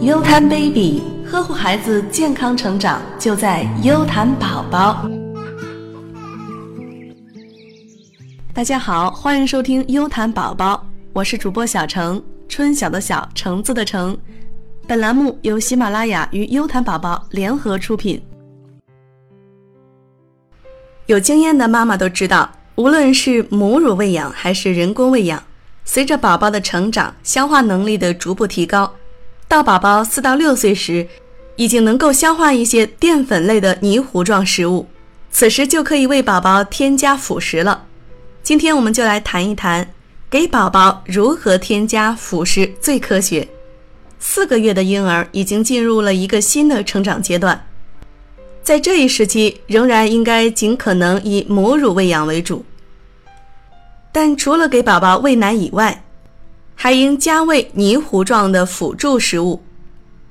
优谈 baby 呵护孩子健康成长，就在优谈宝宝。大家好，欢迎收听优谈宝宝，我是主播小程，春晓的晓，橙子的橙。本栏目由喜马拉雅与优谈宝宝联合出品。有经验的妈妈都知道，无论是母乳喂养还是人工喂养，随着宝宝的成长，消化能力的逐步提高。到宝宝四到六岁时，已经能够消化一些淀粉类的泥糊状食物，此时就可以为宝宝添加辅食了。今天我们就来谈一谈，给宝宝如何添加辅食最科学。四个月的婴儿已经进入了一个新的成长阶段，在这一时期仍然应该尽可能以母乳喂养为主，但除了给宝宝喂奶以外，还应加喂泥糊状的辅助食物，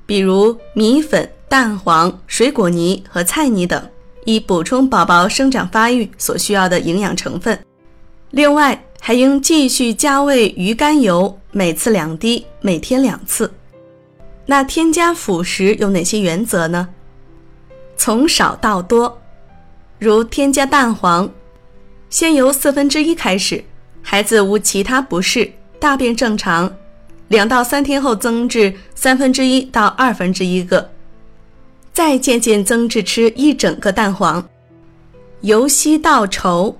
比如米粉、蛋黄、水果泥和菜泥等，以补充宝宝生长发育所需要的营养成分。另外，还应继续加喂鱼肝油，每次两滴，每天两次。那添加辅食有哪些原则呢？从少到多，如添加蛋黄，先由四分之一开始，孩子无其他不适。大便正常，两到三天后增至三分之一到二分之一个，再渐渐增至吃一整个蛋黄。由稀到稠，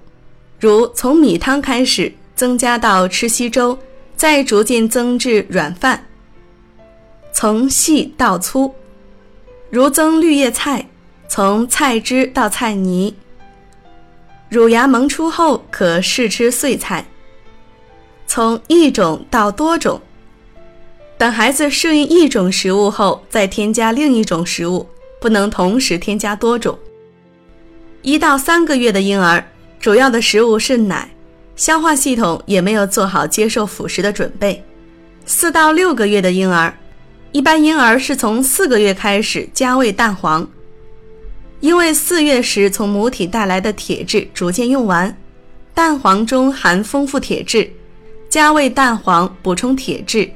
如从米汤开始增加到吃稀粥，再逐渐增至软饭。从细到粗，如增绿叶菜，从菜汁到菜泥。乳牙萌出后可试吃碎菜。从一种到多种，等孩子适应一种食物后，再添加另一种食物，不能同时添加多种。一到三个月的婴儿，主要的食物是奶，消化系统也没有做好接受辅食的准备。四到六个月的婴儿，一般婴儿是从四个月开始加喂蛋黄，因为四月时从母体带来的铁质逐渐用完，蛋黄中含丰富铁质。加喂蛋黄补充铁质，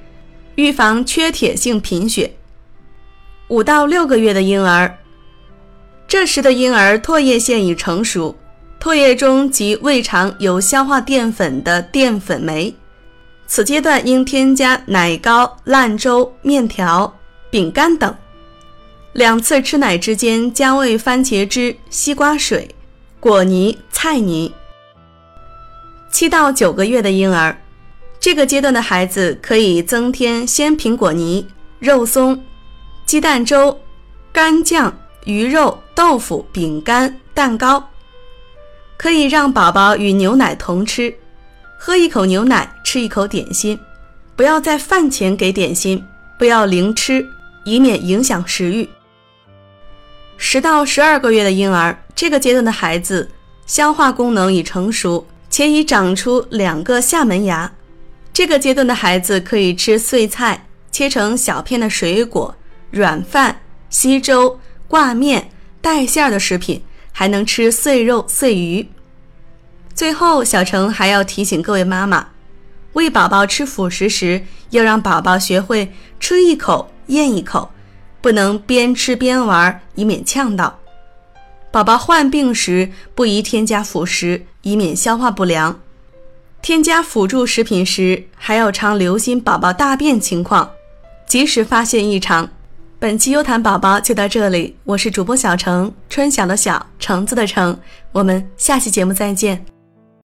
预防缺铁性贫血。五到六个月的婴儿，这时的婴儿唾液腺已成熟，唾液中及胃肠有消化淀粉的淀粉酶，此阶段应添加奶糕、烂粥、面条、饼干等。两次吃奶之间加喂番茄汁、西瓜水、果泥、菜泥。七到九个月的婴儿。这个阶段的孩子可以增添鲜苹果泥、肉松、鸡蛋粥、干酱、鱼肉、豆腐、饼干、蛋糕，可以让宝宝与牛奶同吃，喝一口牛奶，吃一口点心，不要在饭前给点心，不要零吃，以免影响食欲。十到十二个月的婴儿，这个阶段的孩子消化功能已成熟，且已长出两个下门牙。这个阶段的孩子可以吃碎菜、切成小片的水果、软饭、稀粥、挂面、带馅儿的食品，还能吃碎肉、碎鱼。最后，小程还要提醒各位妈妈，喂宝宝吃辅食时，要让宝宝学会吃一口咽一口，不能边吃边玩，以免呛到。宝宝患病时，不宜添加辅食，以免消化不良。添加辅助食品时，还要常留心宝宝大便情况，及时发现异常。本期优谈宝宝就到这里，我是主播小程，春晓的晓，橙子的橙，我们下期节目再见。